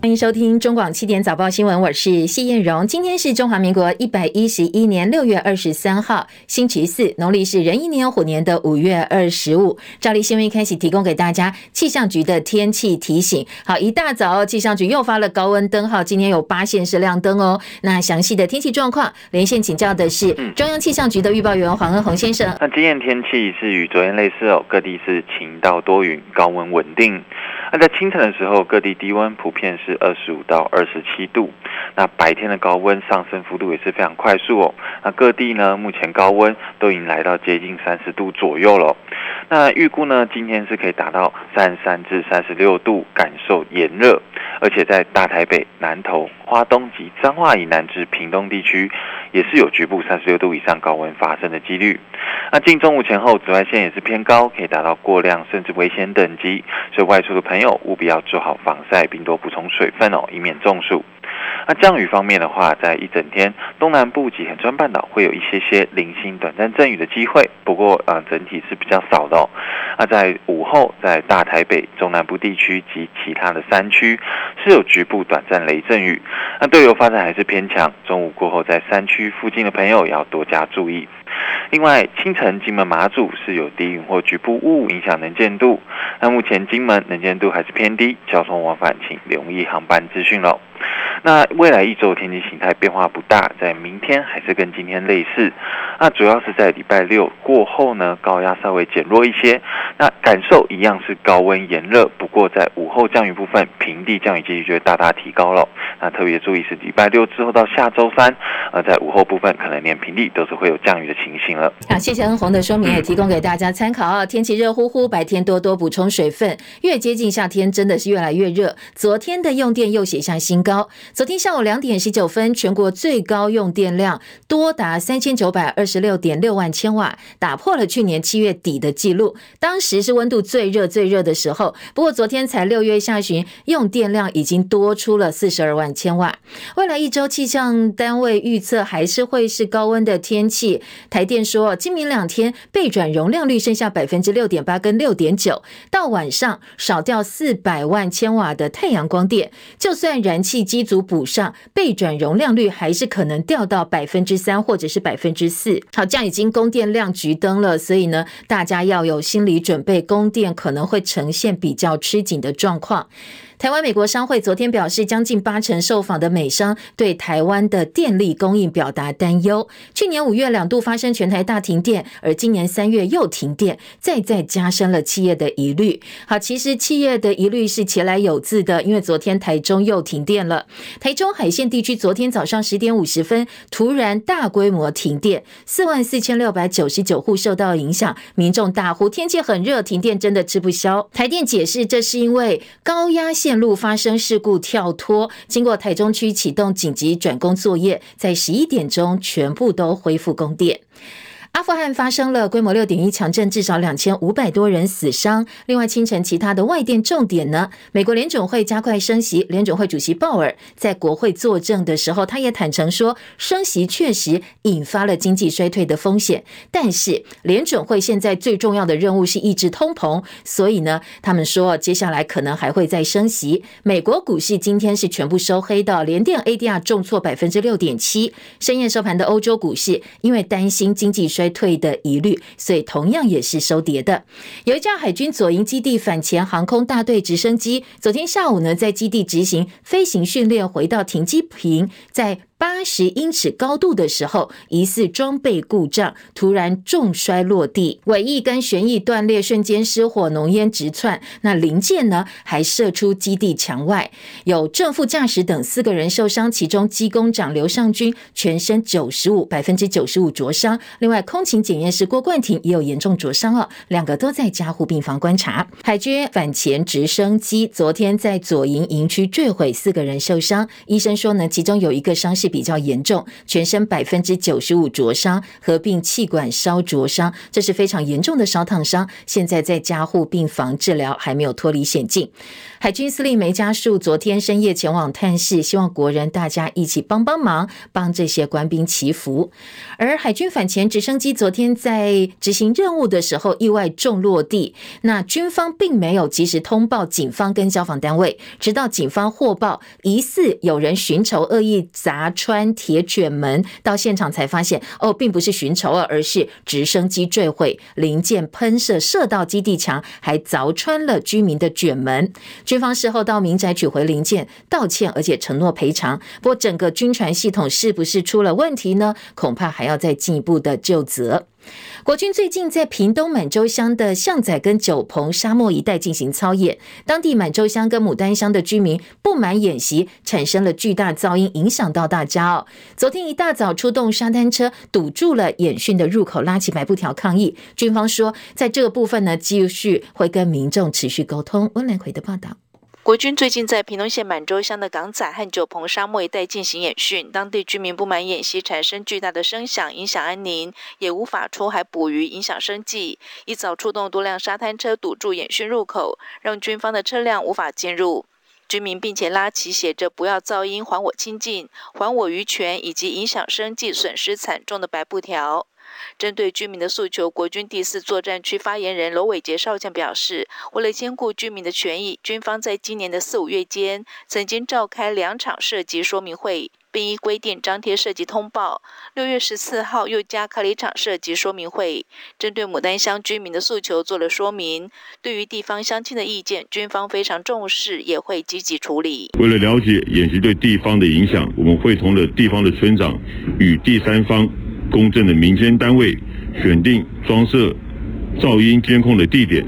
欢迎收听中广七点早报新闻，我是谢燕荣。今天是中华民国一百一十一年六月二十三号，星期四，农历是壬寅年虎年的五月二十五。照例新闻一开始提供给大家气象局的天气提醒。好，一大早气象局又发了高温灯号，今天有八县市亮灯哦。那详细的天气状况，连线请教的是中央气象局的预报员黄恩宏先生。那今天天气是与昨天类似哦，各地是晴到多云，高温稳定。那在清晨的时候，各地低温普遍是二十五到二十七度。那白天的高温上升幅度也是非常快速哦。那各地呢，目前高温都已经来到接近三十度左右了。那预估呢，今天是可以达到三十三至三十六度，感受炎热。而且在大台北、南投、花东及彰化以南至屏东地区，也是有局部三十六度以上高温发生的几率。那近中午前后，紫外线也是偏高，可以达到过量甚至危险等级，所以外出的朋友务必要做好防晒，并多补充水分哦，以免中暑。那降雨方面的话，在一整天，东南部及恒春半岛会有一些些零星短暂阵雨的机会，不过呃，整体是比较少的哦。那在午后，在大台北、中南部地区及其他的山区是有局部短暂雷阵雨。那对流发展还是偏强，中午过后在山区附近的朋友要多加注意。另外，清晨金门马祖是有低云或局部雾影响能见度，那目前金门能见度还是偏低，交通往返请留意航班资讯喽。那未来一周天气形态变化不大，在明天还是跟今天类似。那主要是在礼拜六过后呢，高压稍微减弱一些。那感受一样是高温炎热，不过在午后降雨部分，平地降雨几率就会大大提高了。那特别注意是礼拜六之后到下周三，呃，在午后部分可能连平地都是会有降雨的情形了。好，谢谢恩宏的说明，也提供给大家参考啊。天气热乎乎，白天多多补充水分。越接近夏天，真的是越来越热。昨天的用电又写下新高。昨天下午两点十九分，全国最高用电量多达三千九百二十六点六万千瓦，打破了去年七月底的记录。当时是温度最热最热的时候。不过昨天才六月下旬，用电量已经多出了四十二万千瓦。未来一周气象单位预测还是会是高温的天气。台电说，今明两天备转容量率剩下百分之六点八跟六点九，到晚上少掉四百万千瓦的太阳光电，就算燃气机组补上，备转容量率还是可能掉到百分之三或者是百分之四。好，这样已经供电亮橘灯了，所以呢，大家要有心理准备，供电可能会呈现比较吃紧的状况。台湾美国商会昨天表示，将近八成受访的美商对台湾的电力供应表达担忧。去年五月两度发生全台大停电，而今年三月又停电，再再加深了企业的疑虑。好，其实企业的疑虑是前来有自的，因为昨天台中又停电了。台中海线地区昨天早上十点五十分突然大规模停电，四万四千六百九十九户受到影响，民众大呼天气很热，停电真的吃不消。台电解释，这是因为高压线。线路发生事故跳脱，经过台中区启动紧急转工作业，在十一点钟全部都恢复供电。阿富汗发生了规模六点一强震，至少两千五百多人死伤。另外，清晨其他的外电重点呢？美国联准会加快升息，联准会主席鲍尔在国会作证的时候，他也坦诚说，升息确实引发了经济衰退的风险。但是，联准会现在最重要的任务是抑制通膨，所以呢，他们说接下来可能还会再升息。美国股市今天是全部收黑的，联电 ADR 重挫百分之六点七。深夜收盘的欧洲股市，因为担心经济衰退的疑虑，所以同样也是收跌的。有一架海军左营基地反潜航空大队直升机，昨天下午呢，在基地执行飞行训练，回到停机坪，在。八十英尺高度的时候，疑似装备故障，突然重摔落地，尾翼跟旋翼断裂，瞬间失火，浓烟直窜。那零件呢，还射出基地墙外，有正副驾驶等四个人受伤，其中机工长刘尚军全身九十五百分之九十五灼伤。另外，空勤检验师郭冠廷也有严重灼伤哦，两个都在加护病房观察。海军反潜直升机昨天在左营营区坠毁，四个人受伤。医生说呢，其中有一个伤势。比较严重，全身百分之九十五灼伤，合并气管烧灼伤，这是非常严重的烧烫伤，现在在加护病房治疗，还没有脱离险境。海军司令梅家树昨天深夜前往探视，希望国人大家一起帮帮忙，帮这些官兵祈福。而海军反潜直升机昨天在执行任务的时候意外重落地，那军方并没有及时通报警方跟消防单位，直到警方获报疑似有人寻仇恶意砸穿铁卷门，到现场才发现哦，并不是寻仇啊，而是直升机坠毁，零件喷射射到基地墙，还凿穿了居民的卷门。军方事后到民宅取回零件，道歉，而且承诺赔偿。不过，整个军船系统是不是出了问题呢？恐怕还要再进一步的就责。国军最近在屏东满洲乡的巷仔跟九鹏沙漠一带进行操演，当地满洲乡跟牡丹乡的居民不满演习，产生了巨大噪音，影响到大家哦。昨天一大早出动沙滩车堵住了演训的入口，拉起白布条抗议。军方说，在这个部分呢，继续会跟民众持续沟通。温兰奎的报道。国军最近在屏东县满洲乡的港仔和九鹏沙漠一带进行演训，当地居民不满演习产生巨大的声响，影响安宁，也无法出海捕鱼，影响生计。一早出动多辆沙滩车堵住演训入口，让军方的车辆无法进入。居民并且拉起写着“不要噪音，还我清净，还我渔权”以及影响生计、损失惨重的白布条。针对居民的诉求，国军第四作战区发言人罗伟杰少将表示，为了兼顾居民的权益，军方在今年的四五月间曾经召开两场射击说明会，并依规定张贴射击通报。六月十四号又加开了一场射击说明会，针对牡丹乡居民的诉求做了说明。对于地方乡亲的意见，军方非常重视，也会积极处理。为了了解演习对地方的影响，我们会同了地方的村长与第三方。公正的民间单位选定装设噪音监控的地点，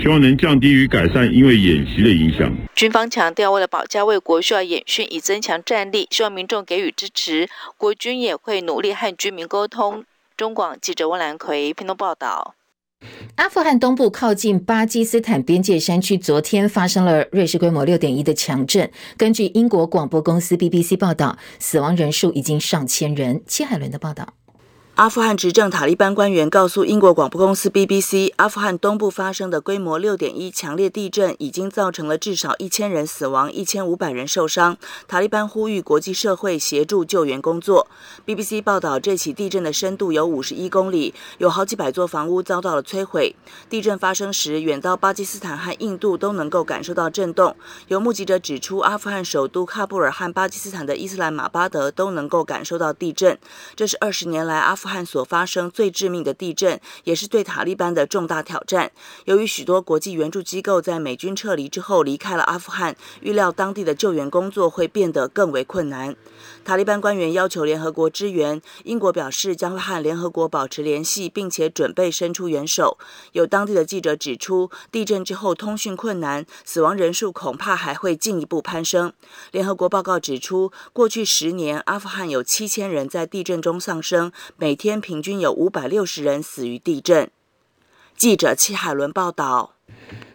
希望能降低与改善因为演习的影响。军方强调，为了保家卫国，需要演训以增强战力，希望民众给予支持。国军也会努力和居民沟通。中广记者温兰奎屏东报道。阿富汗东部靠近巴基斯坦边界山区，昨天发生了瑞士规模六点一的强震。根据英国广播公司 BBC 报道，死亡人数已经上千人。戚海伦的报道。阿富汗执政塔利班官员告诉英国广播公司 BBC，阿富汗东部发生的规模六点一强烈地震已经造成了至少一千人死亡、一千五百人受伤。塔利班呼吁国际社会协助救援工作。BBC 报道，这起地震的深度有五十一公里，有好几百座房屋遭到了摧毁。地震发生时，远到巴基斯坦和印度都能够感受到震动。有目击者指出，阿富汗首都喀布尔和巴基斯坦的伊斯兰马巴德都能够感受到地震。这是二十年来阿阿富汗所发生最致命的地震，也是对塔利班的重大挑战。由于许多国际援助机构在美军撤离之后离开了阿富汗，预料当地的救援工作会变得更为困难。塔利班官员要求联合国支援，英国表示将会和联合国保持联系，并且准备伸出援手。有当地的记者指出，地震之后通讯困难，死亡人数恐怕还会进一步攀升。联合国报告指出，过去十年，阿富汗有七千人在地震中丧生，每天平均有五百六十人死于地震。记者戚海伦报道。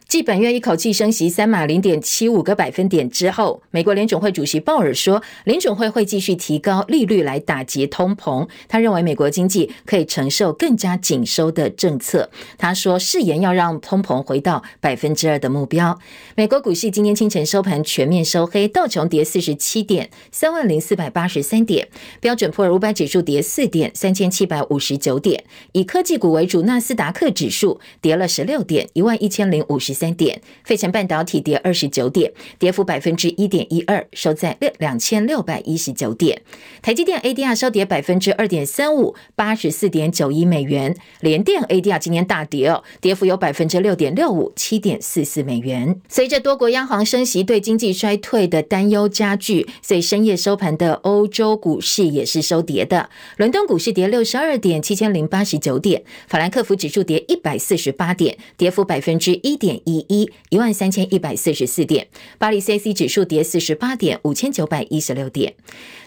继本月一口气升息三码零点七五个百分点之后，美国联准会主席鲍尔说，联准会会继续提高利率来打击通膨。他认为美国经济可以承受更加紧收的政策。他说，誓言要让通膨回到百分之二的目标。美国股市今天清晨收盘全面收黑，道琼跌四十七点，三万零四百八十三点；标准普尔五百指数跌四点，三千七百五十九点。以科技股为主，纳斯达克指数跌了十六点，一万一千零五十。三点，费城半导体跌二十九点，跌幅百分之一点一二，收在六两千六百一十九点。台积电 ADR 收跌百分之二点三五，八十四点九一美元。联电 ADR 今天大跌哦，跌幅有百分之六点六五，七点四四美元。随着多国央行升息，对经济衰退的担忧加剧，所以深夜收盘的欧洲股市也是收跌的。伦敦股市跌六十二点，七千零八十九点；法兰克福指数跌一百四十八点，跌幅百分之一点一。一一，万三千一百四十四点。巴黎 CAC 指数跌四十八点，五千九百一十六点。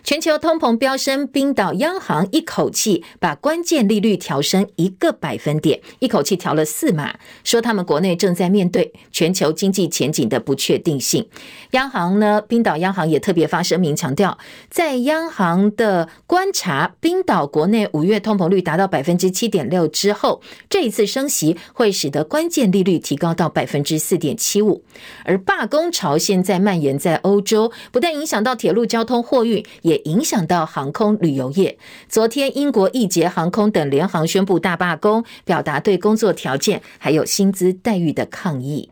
全球通膨飙升，冰岛央行一口气把关键利率调升一个百分点，一口气调了四码，说他们国内正在面对全球经济前景的不确定性。央行呢，冰岛央行也特别发声明强调，在央行的观察，冰岛国内五月通膨率达到百分之七点六之后，这一次升息会使得关键利率提高到百分分之四点七五。而罢工潮现在蔓延在欧洲，不但影响到铁路交通货运，也影响到航空旅游业。昨天，英国易捷航空等联航宣布大罢工，表达对工作条件还有薪资待遇的抗议。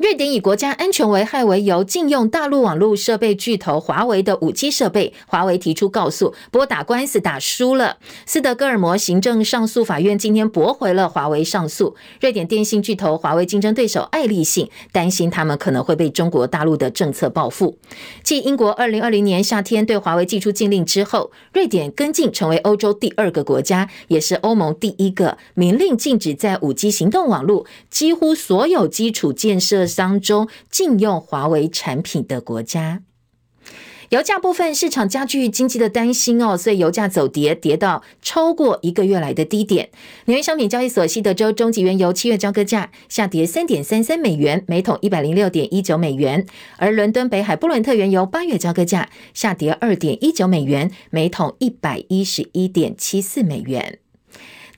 瑞典以国家安全危害为由，禁用大陆网络设备巨头华为的五 G 设备。华为提出告诉，不过打官司打输了。斯德哥尔摩行政上诉法院今天驳回了华为上诉。瑞典电信巨头华为竞争对手爱立信担心他们可能会被中国大陆的政策报复。继英国二零二零年夏天对华为祭出禁令之后，瑞典跟进成为欧洲第二个国家，也是欧盟第一个明令禁止在五 G 行动网络几乎所有基础建设。当中禁用华为产品的国家，油价部分市场加剧经济的担心哦，所以油价走跌，跌到超过一个月来的低点。纽约商品交易所西德州中级原油七月交割价下跌三点三三美元，每桶一百零六点一九美元，而伦敦北海布伦特原油八月交割价下跌二点一九美元，每桶一百一十一点七四美元。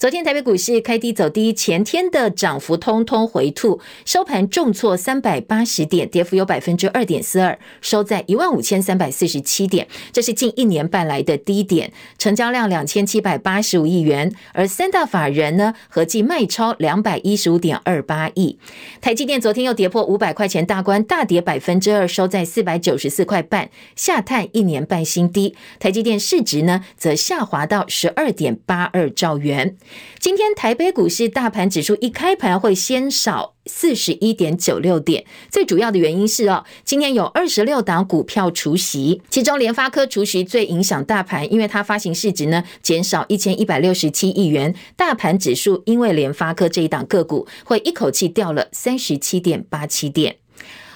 昨天台北股市开低走低，前天的涨幅通通回吐，收盘重挫三百八十点，跌幅有百分之二点四二，收在一万五千三百四十七点，这是近一年半来的低点，成交量两千七百八十五亿元，而三大法人呢合计卖超两百一十五点二八亿。台积电昨天又跌破五百块钱大关，大跌百分之二，收在四百九十四块半，下探一年半新低。台积电市值呢则下滑到十二点八二兆元。今天台北股市大盘指数一开盘会先少四十一点九六点，最主要的原因是哦，今天有二十六档股票除息，其中联发科除息最影响大盘，因为它发行市值呢减少一千一百六十七亿元，大盘指数因为联发科这一档个股会一口气掉了三十七点八七点。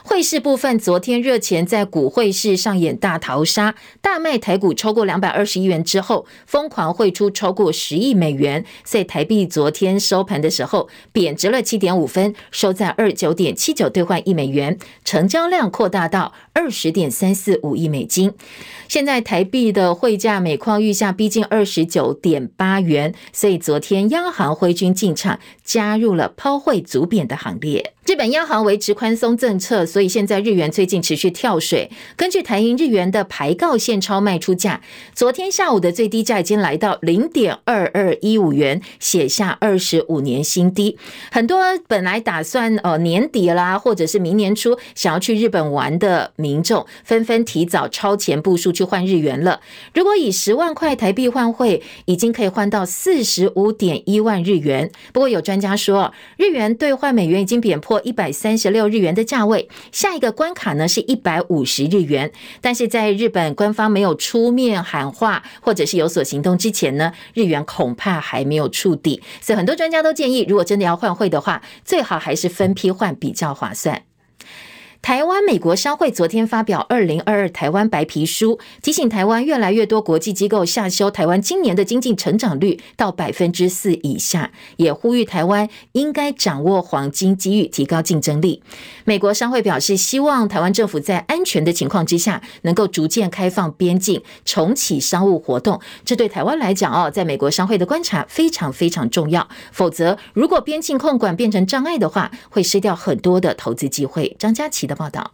汇市部分，昨天热钱在股汇市上演大逃杀，大卖台股超过两百二十亿元之后，疯狂汇出超过十亿美元，所以台币昨天收盘的时候贬值了七点五分，收在二九点七九兑换一美元，成交量扩大到二十点三四五亿美金。现在台币的汇价每况愈下，逼近二十九点八元，所以昨天央行挥军进场，加入了抛汇阻贬的行列。日本央行维持宽松政策，所以现在日元最近持续跳水。根据台银日元的排告现钞卖出价，昨天下午的最低价已经来到零点二二一五元，写下二十五年新低。很多本来打算呃年底啦，或者是明年初想要去日本玩的民众，纷纷提早超前部署去换日元了。如果以十万块台币换汇，已经可以换到四十五点一万日元。不过有专家说，日元兑换美元已经贬破。一百三十六日元的价位，下一个关卡呢是一百五十日元。但是在日本官方没有出面喊话或者是有所行动之前呢，日元恐怕还没有触底。所以很多专家都建议，如果真的要换汇的话，最好还是分批换比较划算。台湾美国商会昨天发表《二零二二台湾白皮书》，提醒台湾越来越多国际机构下修台湾今年的经济成长率到百分之四以下，也呼吁台湾应该掌握黄金机遇，提高竞争力。美国商会表示，希望台湾政府在安全的情况之下，能够逐渐开放边境，重启商务活动。这对台湾来讲哦，在美国商会的观察非常非常重要。否则，如果边境控管变成障碍的话，会失掉很多的投资机会。张佳琪的。报道：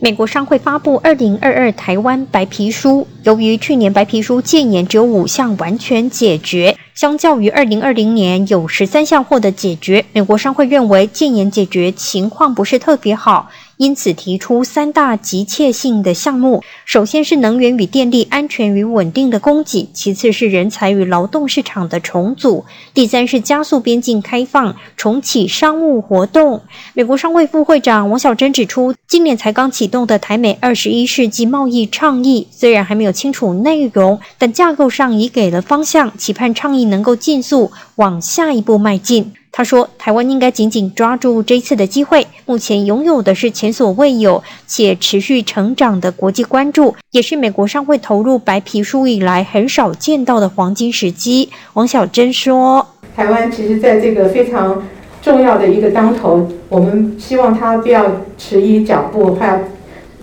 美国商会发布二零二二台湾白皮书，由于去年白皮书建言只有五项完全解决，相较于二零二零年有十三项获得解决，美国商会认为建言解决情况不是特别好。因此提出三大急切性的项目，首先是能源与电力安全与稳定的供给，其次是人才与劳动市场的重组，第三是加速边境开放，重启商务活动。美国商会副会长王小珍指出，今年才刚启动的台美二十一世纪贸易倡议，虽然还没有清楚内容，但架构上已给了方向，期盼倡议能够尽速往下一步迈进。他说：“台湾应该紧紧抓住这次的机会，目前拥有的是前所未有且持续成长的国际关注，也是美国商会投入白皮书以来很少见到的黄金时机。”王小珍说：“台湾其实在这个非常重要的一个当头，我们希望他不要迟疑脚步，还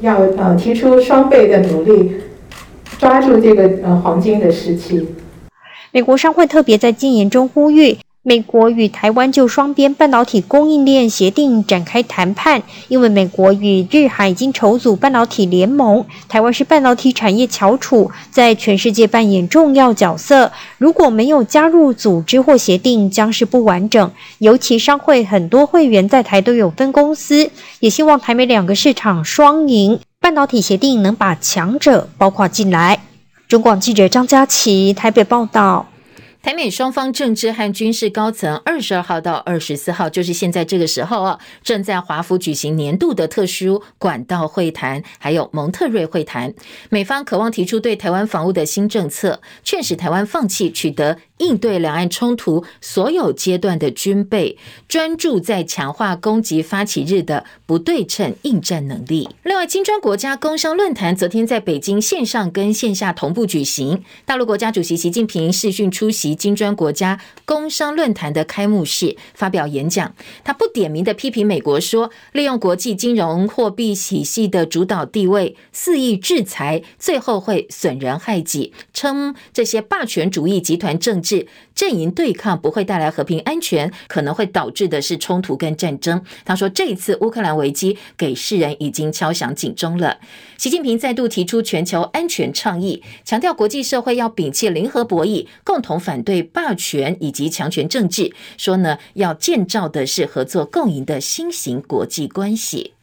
要要呃提出双倍的努力，抓住这个呃黄金的时期。”美国商会特别在禁言中呼吁。美国与台湾就双边半导体供应链协定展开谈判，因为美国与日韩已经筹组半导体联盟，台湾是半导体产业翘楚，在全世界扮演重要角色。如果没有加入组织或协定，将是不完整。尤其商会很多会员在台都有分公司，也希望台美两个市场双赢，半导体协定能把强者包括进来。中广记者张佳琪台北报道。台美双方政治和军事高层二十二号到二十四号，就是现在这个时候啊，正在华府举行年度的特殊管道会谈，还有蒙特瑞会谈。美方渴望提出对台湾防务的新政策，劝使台湾放弃取得。应对两岸冲突所有阶段的军备，专注在强化攻击发起日的不对称应战能力。另外，金砖国家工商论坛昨天在北京线上跟线下同步举行，大陆国家主席习近平视讯出席金砖国家工商论坛的开幕式，发表演讲。他不点名的批评美国说，利用国际金融货币体系的主导地位，肆意制裁，最后会损人害己，称这些霸权主义集团政治。阵营对抗不会带来和平安全，可能会导致的是冲突跟战争。他说，这一次乌克兰危机给世人已经敲响警钟了。习近平再度提出全球安全倡议，强调国际社会要摒弃零和博弈，共同反对霸权以及强权政治。说呢，要建造的是合作共赢的新型国际关系。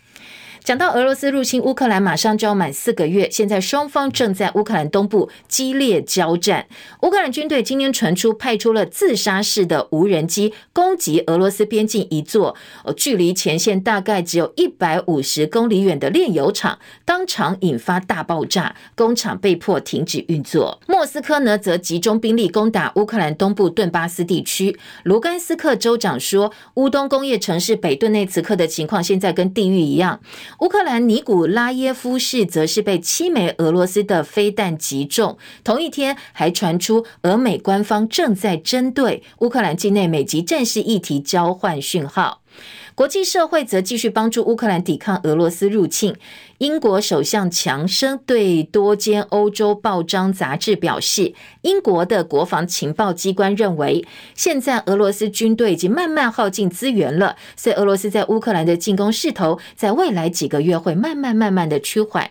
讲到俄罗斯入侵乌克兰，马上就要满四个月。现在双方正在乌克兰东部激烈交战。乌克兰军队今天传出派出了自杀式的无人机攻击俄罗斯边境一座距离前线大概只有一百五十公里远的炼油厂，当场引发大爆炸，工厂被迫停止运作。莫斯科呢，则集中兵力攻打乌克兰东部顿巴斯地区。卢甘斯克州长说，乌东工业城市北顿内茨克的情况现在跟地狱一样。乌克兰尼古拉耶夫市则是被七枚俄罗斯的飞弹击中。同一天，还传出俄美官方正在针对乌克兰境内美籍战士议题交换讯号。国际社会则继续帮助乌克兰抵抗俄罗斯入侵。英国首相强生对多间欧洲报章杂志表示，英国的国防情报机关认为，现在俄罗斯军队已经慢慢耗尽资源了，所以俄罗斯在乌克兰的进攻势头，在未来几个月会慢慢慢慢的趋缓。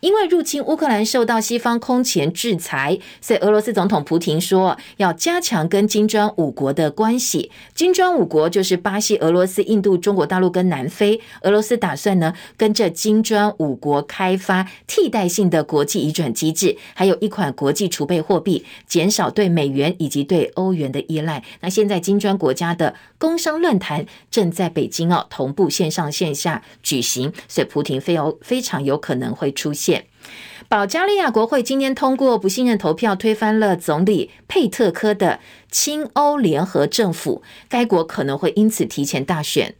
因为入侵乌克兰受到西方空前制裁，所以俄罗斯总统普廷说要加强跟金砖五国的关系。金砖五国就是巴西、俄罗斯、印度、中国大陆跟南非。俄罗斯打算呢跟着金砖五国开发替代性的国际移转机制，还有一款国际储备货币，减少对美元以及对欧元的依赖。那现在金砖国家的工商论坛正在北京哦同步线上线下举行，所以普廷非有非常有可能会出现。保加利亚国会今天通过不信任投票，推翻了总理佩特科的亲欧联合政府，该国可能会因此提前大选。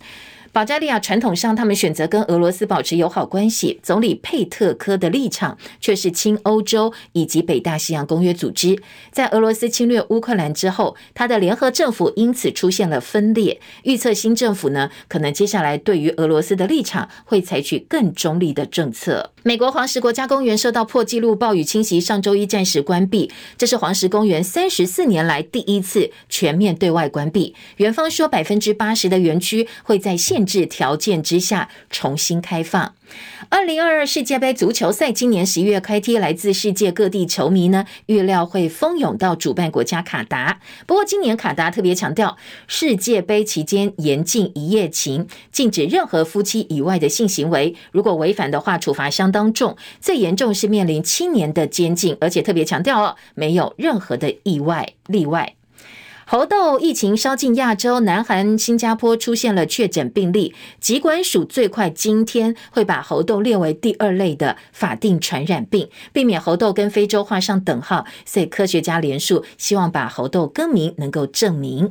保加利亚传统上，他们选择跟俄罗斯保持友好关系。总理佩特科的立场却是亲欧洲以及北大西洋公约组织。在俄罗斯侵略乌克兰之后，他的联合政府因此出现了分裂。预测新政府呢，可能接下来对于俄罗斯的立场会采取更中立的政策。美国黄石国家公园受到破纪录暴雨侵袭，上周一暂时关闭。这是黄石公园三十四年来第一次全面对外关闭。园方说，百分之八十的园区会在限制条件之下重新开放。二零二二世界杯足球赛今年十一月开踢，来自世界各地球迷呢，预料会蜂拥到主办国家卡达。不过今年卡达特别强调，世界杯期间严禁一夜情，禁止任何夫妻以外的性行为。如果违反的话，处罚相当重，最严重是面临七年的监禁，而且特别强调哦，没有任何的意外例外。猴痘疫情烧进亚洲，南韩、新加坡出现了确诊病例。疾管署最快今天会把猴痘列为第二类的法定传染病，避免猴痘跟非洲画上等号。所以科学家联署，希望把猴痘更名能够证明。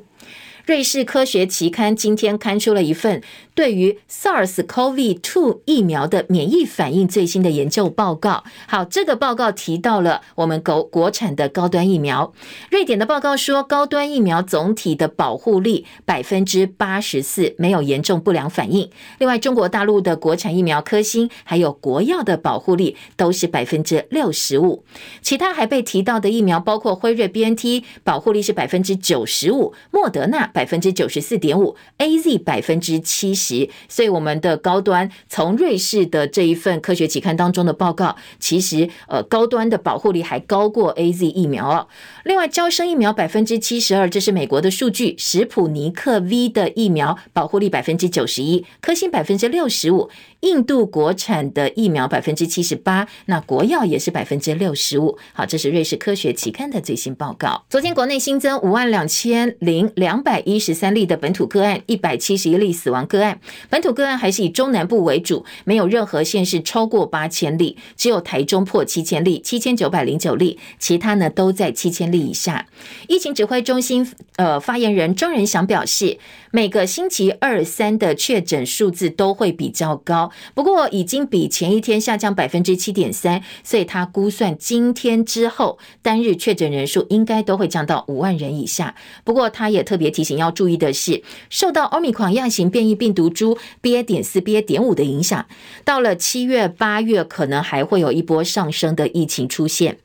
瑞士科学期刊今天刊出了一份对于 SARS-CoV-2 疫苗的免疫反应最新的研究报告。好，这个报告提到了我们国国产的高端疫苗。瑞典的报告说，高端疫苗总体的保护力百分之八十四，没有严重不良反应。另外，中国大陆的国产疫苗科兴还有国药的保护力都是百分之六十五。其他还被提到的疫苗包括辉瑞 BNT，保护力是百分之九十五，莫德纳百分之九十四点五，AZ 百分之七十。所以我们的高端从瑞士的这一份科学期刊当中的报告，其实呃高端的保护力还高过 AZ 疫苗哦。另外，招生疫苗百分之七十二，这是美国的数据。史普尼克 V 的疫苗保护力百分之九十一，科兴百分之六十五。印度国产的疫苗百分之七十八，那国药也是百分之六十五。好，这是瑞士科学期刊的最新报告。昨天国内新增五万两千零两百一十三例的本土个案，一百七十一例死亡个案。本土个案还是以中南部为主，没有任何县市超过八千例，只有台中破七千例，七千九百零九例，其他呢都在七千例以下。疫情指挥中心呃发言人庄仁祥表示，每个星期二三的确诊数字都会比较高。不过已经比前一天下降百分之七点三，所以他估算今天之后单日确诊人数应该都会降到五万人以下。不过他也特别提醒要注意的是，受到奥密克戎型变异病毒株 BA. 点四、BA. 点五的影响，到了七月、八月可能还会有一波上升的疫情出现。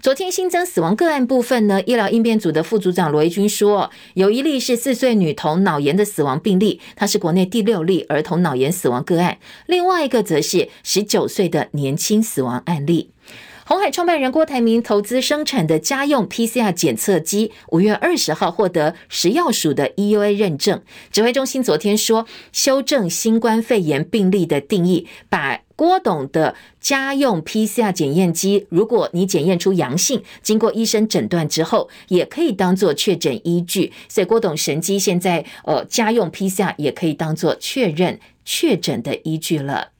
昨天新增死亡个案部分呢，医疗应变组的副组长罗一军说，有一例是四岁女童脑炎的死亡病例，它是国内第六例儿童脑炎死亡个案。另外一个则是十九岁的年轻死亡案例。红海创办人郭台铭投资生产的家用 PCR 检测机，五月二十号获得食药署的 EUA 认证。指挥中心昨天说，修正新冠肺炎病例的定义，把郭董的家用 PCR 检验机，如果你检验出阳性，经过医生诊断之后，也可以当做确诊依据。所以郭董神机现在，呃，家用 PCR 也可以当做确认确诊的依据了。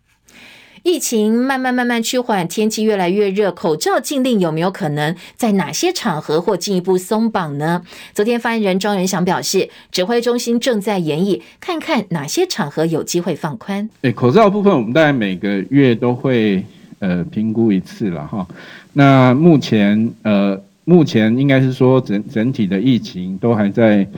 疫情慢慢慢慢趋缓，天气越来越热，口罩禁令有没有可能在哪些场合或进一步松绑呢？昨天发言人庄人祥表示，指挥中心正在研议，看看哪些场合有机会放宽。诶，口罩部分我们大概每个月都会呃评估一次了哈。那目前呃目前应该是说整整体的疫情都还在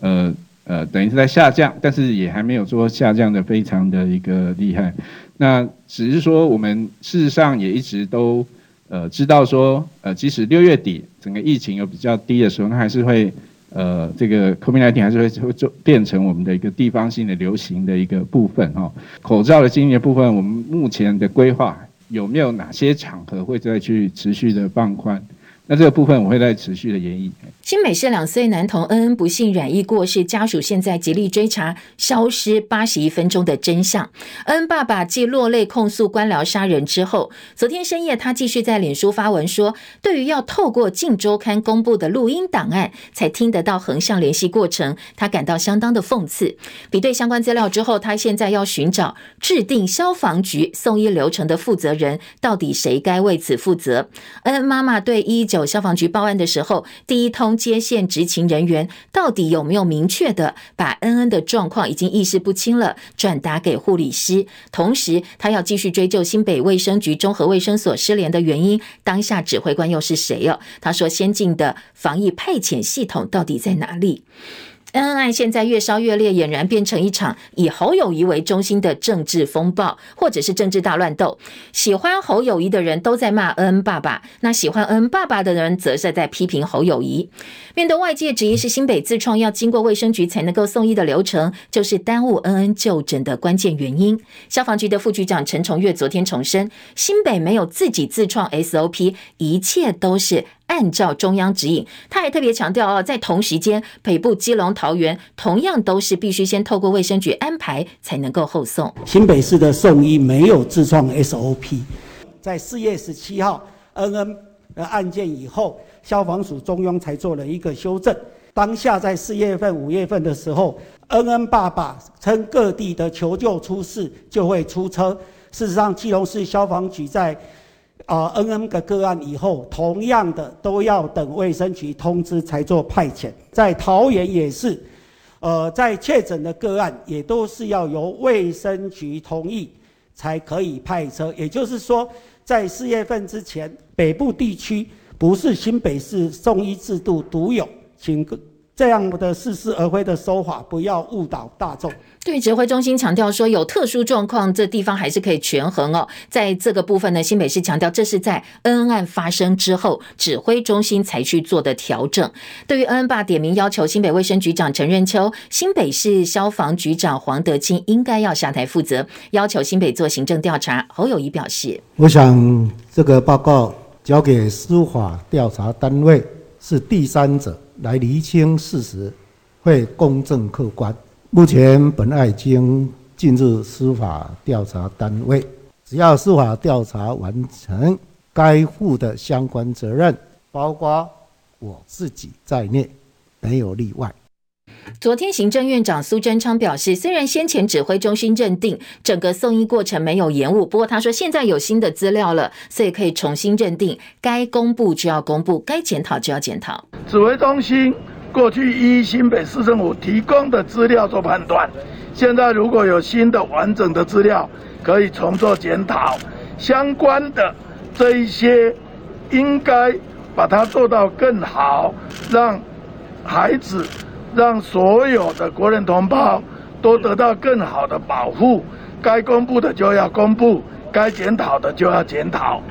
呃呃等于是在下降，但是也还没有说下降的非常的一个厉害。那只是说，我们事实上也一直都呃知道说，呃，即使六月底整个疫情有比较低的时候，那还是会呃这个 COVID-19 还是会会就变成我们的一个地方性的流行的一个部分哈。口罩的经营部分，我们目前的规划有没有哪些场合会再去持续的放宽？那这个部分我会再持续的研议。新美市两岁男童恩恩不幸染疫过世，家属现在极力追查消失八十一分钟的真相。恩恩爸爸继落泪控诉官僚杀人之后，昨天深夜他继续在脸书发文说，对于要透过《镜周刊》公布的录音档案才听得到横向联系过程，他感到相当的讽刺。比对相关资料之后，他现在要寻找制定消防局送医流程的负责人，到底谁该为此负责？恩恩妈妈对一一九消防局报案的时候，第一通。接线执勤人员到底有没有明确的把恩恩的状况已经意识不清了转达给护理师？同时，他要继续追究新北卫生局综合卫生所失联的原因。当下指挥官又是谁哦？他说：“先进的防疫派遣系统到底在哪里？”恩恩案现在越烧越烈，俨然变成一场以侯友谊为中心的政治风暴，或者是政治大乱斗。喜欢侯友谊的人都在骂恩恩爸爸，那喜欢恩恩爸爸的人则是在批评侯友谊。面对外界质疑，是新北自创要经过卫生局才能够送医的流程，就是耽误恩恩就诊的关键原因。消防局的副局长陈崇月昨天重申，新北没有自己自创 SOP，一切都是。按照中央指引，他还特别强调哦，在同时间，北部基隆、桃园同样都是必须先透过卫生局安排才能够后送。新北市的送医没有自创 SOP，在四月十七号恩恩案件以后，消防署中央才做了一个修正。当下在四月份、五月份的时候，恩恩爸爸称各地的求救出事就会出车。事实上，基隆市消防局在啊，N N 个个案以后，同样的都要等卫生局通知才做派遣。在桃园也是，呃，在确诊的个案也都是要由卫生局同意才可以派车。也就是说，在四月份之前，北部地区不是新北市送医制度独有，请各这样的似是而非的说法，不要误导大众。对，指挥中心强调说，有特殊状况，这地方还是可以权衡哦。在这个部分呢，新北市强调，这是在恩恩案发生之后，指挥中心才去做的调整。对于恩恩坝点名要求新北卫生局长陈润秋、新北市消防局长黄德清应该要下台负责，要求新北做行政调查。侯友谊表示：“我想这个报告交给司法调查单位，是第三者来厘清事实，会公正客观。”目前本案已经进入司法调查单位，只要司法调查完成，该负的相关责任，包括我自己在内，没有例外。昨天，行政院长苏贞昌表示，虽然先前指挥中心认定整个送医过程没有延误，不过他说现在有新的资料了，所以可以重新认定，该公布就要公布，该检讨就要检讨。指挥中心。过去依新北市政府提供的资料做判断，现在如果有新的完整的资料，可以重做检讨。相关的这一些，应该把它做到更好，让孩子、让所有的国人同胞都得到更好的保护。该公布的就要公布，该检讨的就要检讨。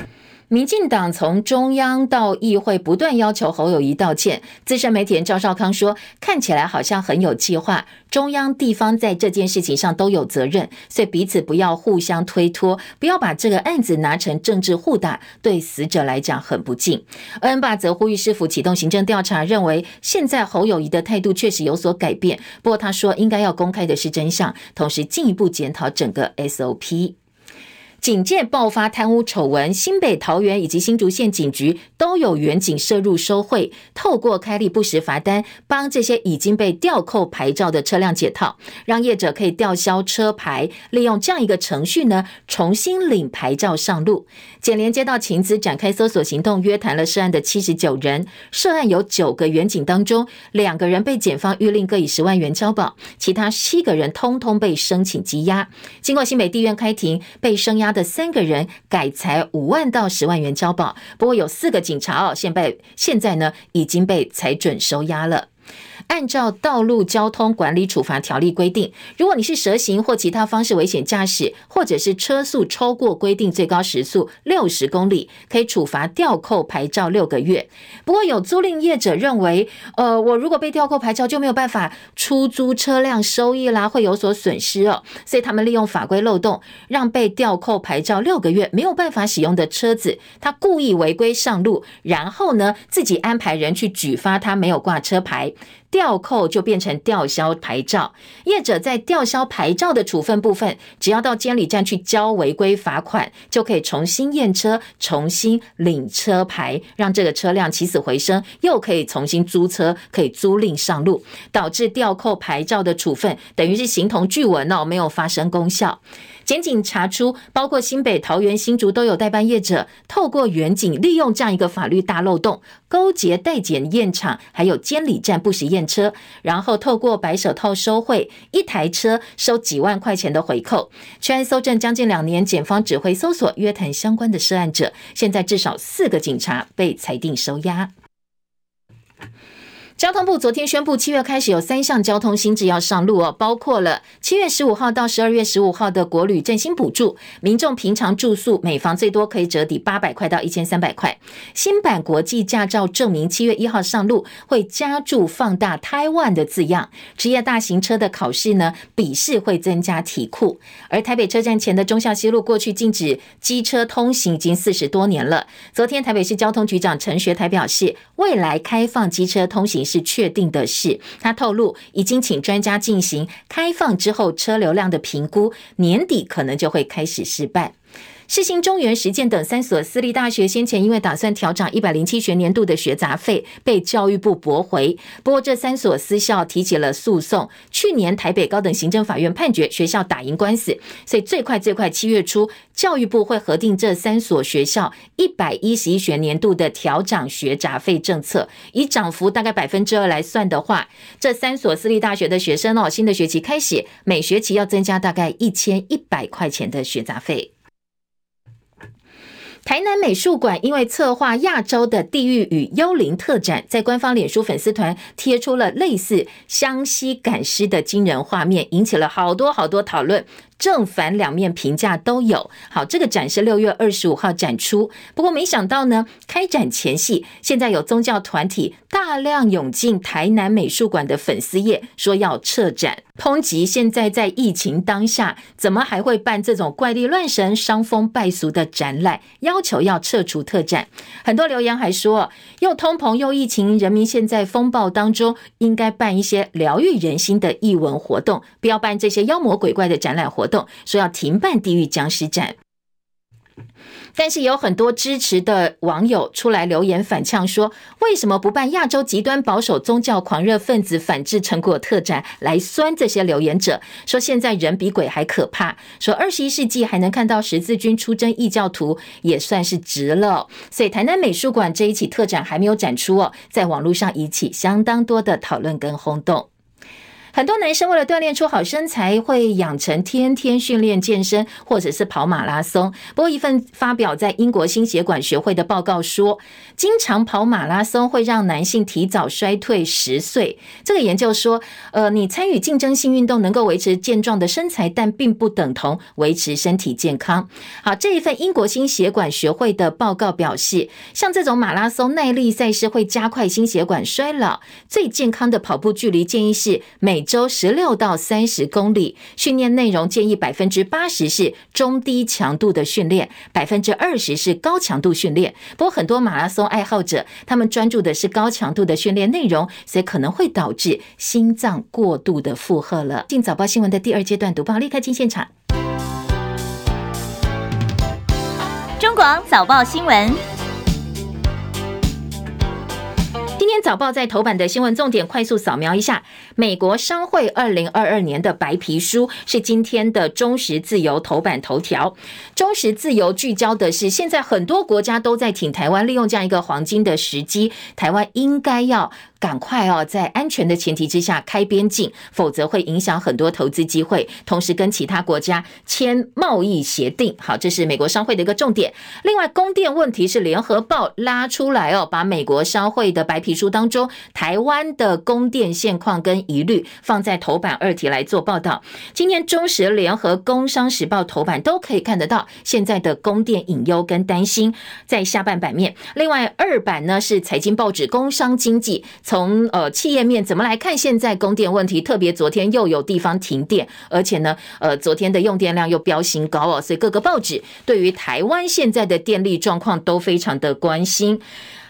民进党从中央到议会不断要求侯友宜道歉。资深媒体人赵少康说：“看起来好像很有计划，中央地方在这件事情上都有责任，所以彼此不要互相推脱，不要把这个案子拿成政治互打，对死者来讲很不敬。”恩恩坝则呼吁市府启动行政调查，认为现在侯友宜的态度确实有所改变。不过他说，应该要公开的是真相，同时进一步检讨整个 SOP。警界爆发贪污丑闻，新北、桃园以及新竹县警局都有远警涉入收贿，透过开立不实罚单，帮这些已经被吊扣牌照的车辆解套，让业者可以吊销车牌，利用这样一个程序呢，重新领牌照上路。检联接到情资，展开搜索行动，约谈了涉案的七十九人。涉案有九个远警当中，两个人被检方预令各以十万元交保，其他七个人通通被申请羁押。经过新北地院开庭，被声押的三个人改裁五万到十万元交保，不过有四个警察哦，现被现在呢已经被裁准收押了。按照道路交通管理处罚条例规定，如果你是蛇行或其他方式危险驾驶，或者是车速超过规定最高时速六十公里，可以处罚吊扣牌照六个月。不过有租赁业者认为，呃，我如果被吊扣牌照，就没有办法出租车辆收益啦，会有所损失哦。所以他们利用法规漏洞，让被吊扣牌照六个月没有办法使用的车子，他故意违规上路，然后呢，自己安排人去举发他没有挂车牌。吊扣就变成吊销牌照，业者在吊销牌照的处分部分，只要到监理站去交违规罚款，就可以重新验车、重新领车牌，让这个车辆起死回生，又可以重新租车，可以租赁上路，导致吊扣牌照的处分等于是形同具文哦，没有发生功效。检警查出，包括新北、桃园、新竹都有代办业者，透过员警利用这样一个法律大漏洞，勾结代检验场，还有监理站不实验车，然后透过白手套收贿，一台车收几万块钱的回扣。全案搜证将近两年，检方指挥搜索、约谈相关的涉案者，现在至少四个警察被裁定收押。交通部昨天宣布，七月开始有三项交通新制要上路哦，包括了七月十五号到十二月十五号的国旅振兴补助，民众平常住宿每房最多可以折抵八百块到一千三百块。新版国际驾照证明七月一号上路，会加注放大台湾的字样。职业大型车的考试呢，笔试会增加题库。而台北车站前的忠孝西路过去禁止机车通行已经四十多年了。昨天台北市交通局长陈学台表示，未来开放机车通行。是确定的事。他透露，已经请专家进行开放之后车流量的评估，年底可能就会开始试办。世新、中原、实践等三所私立大学先前因为打算调涨一百零七学年度的学杂费，被教育部驳回。不过，这三所私校提起了诉讼。去年台北高等行政法院判决学校打赢官司，所以最快最快七月初，教育部会核定这三所学校一百一十一学年度的调涨学杂费政策。以涨幅大概百分之二来算的话，这三所私立大学的学生哦，新的学期开始，每学期要增加大概一千一百块钱的学杂费。台南美术馆因为策划亚洲的地狱与幽灵特展，在官方脸书粉丝团贴出了类似湘西赶尸的惊人画面，引起了好多好多讨论。正反两面评价都有。好，这个展是六月二十五号展出。不过没想到呢，开展前夕，现在有宗教团体大量涌进台南美术馆的粉丝页，说要撤展，抨击现在在疫情当下，怎么还会办这种怪力乱神、伤风败俗的展览？要求要撤除特展。很多留言还说，又通膨又疫情，人民现在风暴当中，应该办一些疗愈人心的艺文活动，不要办这些妖魔鬼怪的展览活动。动说要停办地狱僵尸展，但是有很多支持的网友出来留言反呛说：“为什么不办亚洲极端保守宗教狂热分子反制成果特展？”来酸这些留言者说：“现在人比鬼还可怕。”说二十一世纪还能看到十字军出征异教徒，也算是值了。所以台南美术馆这一起特展还没有展出哦，在网络上引起相当多的讨论跟轰动。很多男生为了锻炼出好身材，会养成天天训练健身，或者是跑马拉松。不过，一份发表在英国心血管学会的报告说，经常跑马拉松会让男性提早衰退十岁。这个研究说，呃，你参与竞争性运动能够维持健壮的身材，但并不等同维持身体健康。好，这一份英国心血管学会的报告表示，像这种马拉松耐力赛事会加快心血管衰老。最健康的跑步距离建议是每每周十六到三十公里，训练内容建议百分之八十是中低强度的训练，百分之二十是高强度训练。不过，很多马拉松爱好者他们专注的是高强度的训练内容，所以可能会导致心脏过度的负荷了。进早报新闻的第二阶段读报，立刻进现场。中广早报新闻。今天早报在头版的新闻重点，快速扫描一下。美国商会二零二二年的白皮书是今天的中时自由头版头条。中时自由聚焦的是，现在很多国家都在挺台湾，利用这样一个黄金的时机，台湾应该要。赶快哦，在安全的前提之下开边境，否则会影响很多投资机会。同时跟其他国家签贸易协定，好，这是美国商会的一个重点。另外，供电问题是联合报拉出来哦，把美国商会的白皮书当中台湾的供电现况跟疑虑放在头版二题来做报道。今天中时联合工商时报头版都可以看得到现在的供电隐忧跟担心，在下半版面。另外二版呢是财经报纸工商经济。从呃企业面怎么来看现在供电问题？特别昨天又有地方停电，而且呢，呃，昨天的用电量又飙新高哦，所以各个报纸对于台湾现在的电力状况都非常的关心。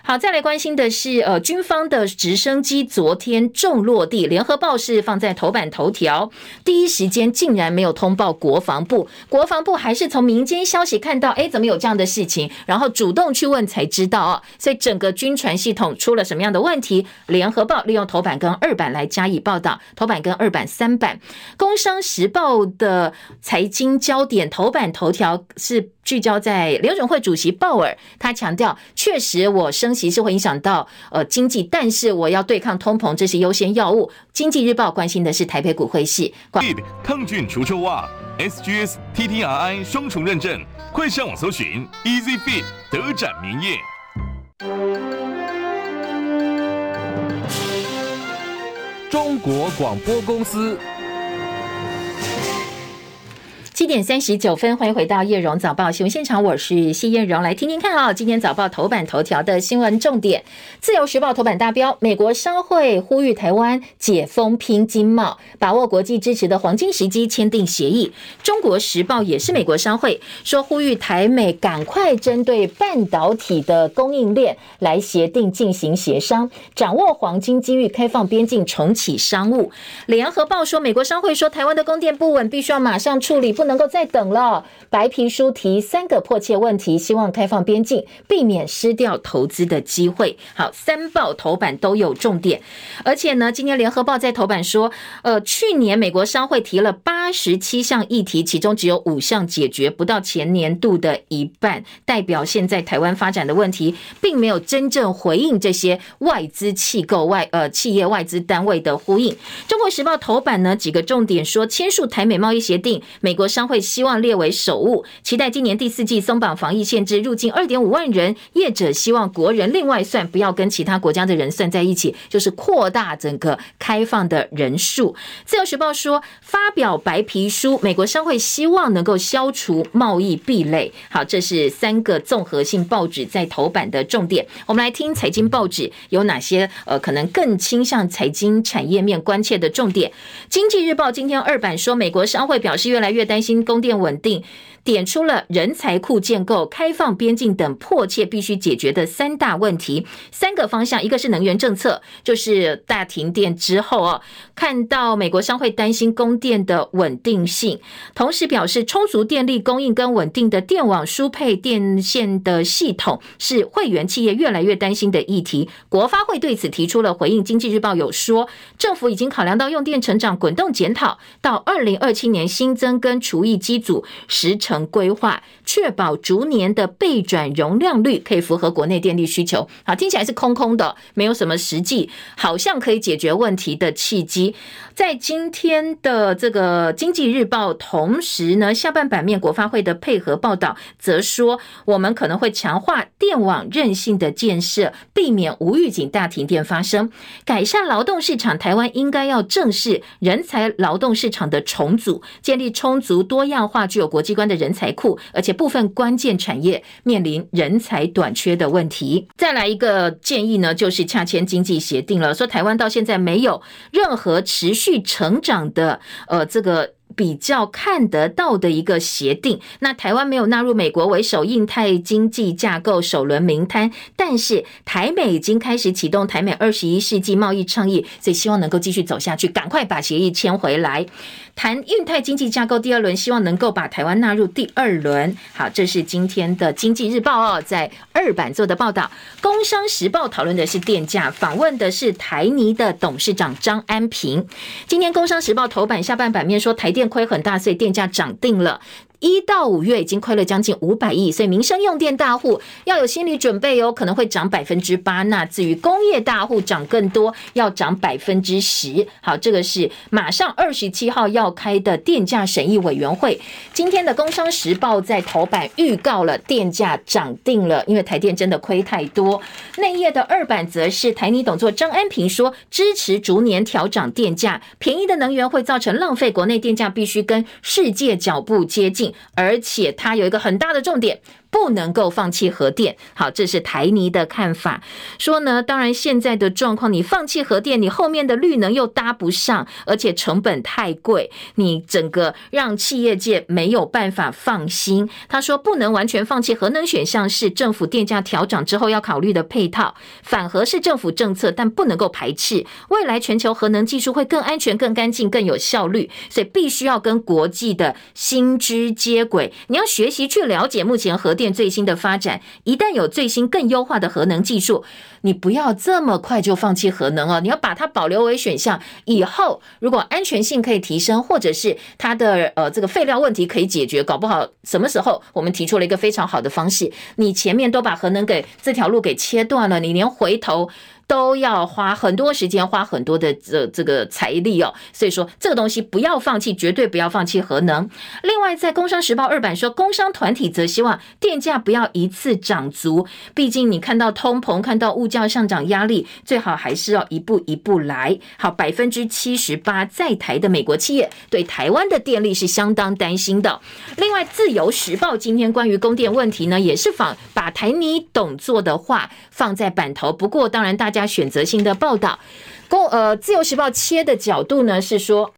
好，再来关心的是，呃，军方的直升机昨天重落地，联合报是放在头版头条，第一时间竟然没有通报国防部，国防部还是从民间消息看到，哎，怎么有这样的事情，然后主动去问才知道哦，所以整个军传系统出了什么样的问题？联合报利用头版跟二版来加以报道，头版跟二版三版，工商时报的财经焦点头版头条是。聚焦在联准会主席鲍尔，他强调，确实我升息是会影响到呃经济，但是我要对抗通膨，这是优先要务。经济日报关心的是台北股汇市。抗菌除臭袜，SGS TTRI 双重认证，快上网搜寻 Easy Fit 德展名业。中国广播公司。七点三十九分，欢迎回到叶荣早报新闻现场，我是谢艳荣，来听听看啊，今天早报头版头条的新闻重点。自由时报头版大标：美国商会呼吁台湾解封拼经贸，把握国际支持的黄金时机签订协议。中国时报也是美国商会说，呼吁台美赶快针对半导体的供应链来协定进行协商，掌握黄金机遇，开放边境，重启商务。联合报说，美国商会说台湾的供电不稳，必须要马上处理，不能。能够再等了。白皮书提三个迫切问题，希望开放边境，避免失掉投资的机会。好，三报头版都有重点，而且呢，今天联合报在头版说，呃，去年美国商会提了八十七项议题，其中只有五项解决，不到前年度的一半，代表现在台湾发展的问题，并没有真正回应这些外资机构外呃企业外资单位的呼应。中国时报头版呢，几个重点说，签署台美贸易协定，美国商商会希望列为首务，期待今年第四季松绑防疫限制，入境二点五万人。业者希望国人另外算，不要跟其他国家的人算在一起，就是扩大整个开放的人数。自由时报说，发表白皮书，美国商会希望能够消除贸易壁垒。好，这是三个综合性报纸在头版的重点。我们来听财经报纸有哪些呃，可能更倾向财经产业面关切的重点。经济日报今天二版说，美国商会表示越来越担心供电稳定。点出了人才库建构、开放边境等迫切必须解决的三大问题，三个方向，一个是能源政策，就是大停电之后哦，看到美国商会担心供电的稳定性，同时表示充足电力供应跟稳定的电网输配电线的系统是会员企业越来越担心的议题。国发会对此提出了回应，经济日报有说，政府已经考量到用电成长，滚动检讨到二零二七年新增跟除役机组时程。成规划，确保逐年的备转容量率可以符合国内电力需求。好，听起来是空空的，没有什么实际，好像可以解决问题的契机。在今天的这个经济日报，同时呢，下半版面国发会的配合报道则说，我们可能会强化电网韧性的建设，避免无预警大停电发生，改善劳动市场。台湾应该要正视人才劳动市场的重组，建立充足多样化、具有国际观的人才库，而且部分关键产业面临人才短缺的问题。再来一个建议呢，就是洽签经济协定了，说台湾到现在没有任何持续成长的，呃，这个。比较看得到的一个协定，那台湾没有纳入美国为首印太经济架构首轮名单，但是台美已经开始启动台美二十一世纪贸易倡议，所以希望能够继续走下去，赶快把协议签回来。谈印太经济架构第二轮，希望能够把台湾纳入第二轮。好，这是今天的经济日报哦，在二版做的报道。工商时报讨论的是电价，访问的是台泥的董事长张安平。今天工商时报头版下半版面说，台电亏很大，所以电价涨定了。一到五月已经亏了将近五百亿，所以民生用电大户要有心理准备哦，可能会涨百分之八。那至于工业大户涨更多，要涨百分之十。好，这个是马上二十七号要开的电价审议委员会。今天的工商时报在头版预告了电价涨定了，因为台电真的亏太多。内页的二版则是台泥董座张安平说，支持逐年调涨电价，便宜的能源会造成浪费，国内电价必须跟世界脚步接近。而且它有一个很大的重点。不能够放弃核电，好，这是台泥的看法。说呢，当然现在的状况，你放弃核电，你后面的绿能又搭不上，而且成本太贵，你整个让企业界没有办法放心。他说，不能完全放弃核能选项，是政府电价调整之后要考虑的配套。反核是政府政策，但不能够排斥。未来全球核能技术会更安全、更干净、更有效率，所以必须要跟国际的新知接轨。你要学习去了解目前核。电最新的发展，一旦有最新更优化的核能技术，你不要这么快就放弃核能哦，你要把它保留为选项。以后如果安全性可以提升，或者是它的呃这个废料问题可以解决，搞不好什么时候我们提出了一个非常好的方式，你前面都把核能给这条路给切断了，你连回头。都要花很多时间，花很多的这这个财力哦，所以说这个东西不要放弃，绝对不要放弃核能。另外，在《工商时报》二版说，工商团体则希望电价不要一次涨足，毕竟你看到通膨，看到物价上涨压力，最好还是要一步一步来。好，百分之七十八在台的美国企业对台湾的电力是相当担心的。另外，《自由时报》今天关于供电问题呢，也是仿把台泥董做的话放在版头，不过当然大家。选择性的报道，公呃，《自由时报》切的角度呢是说。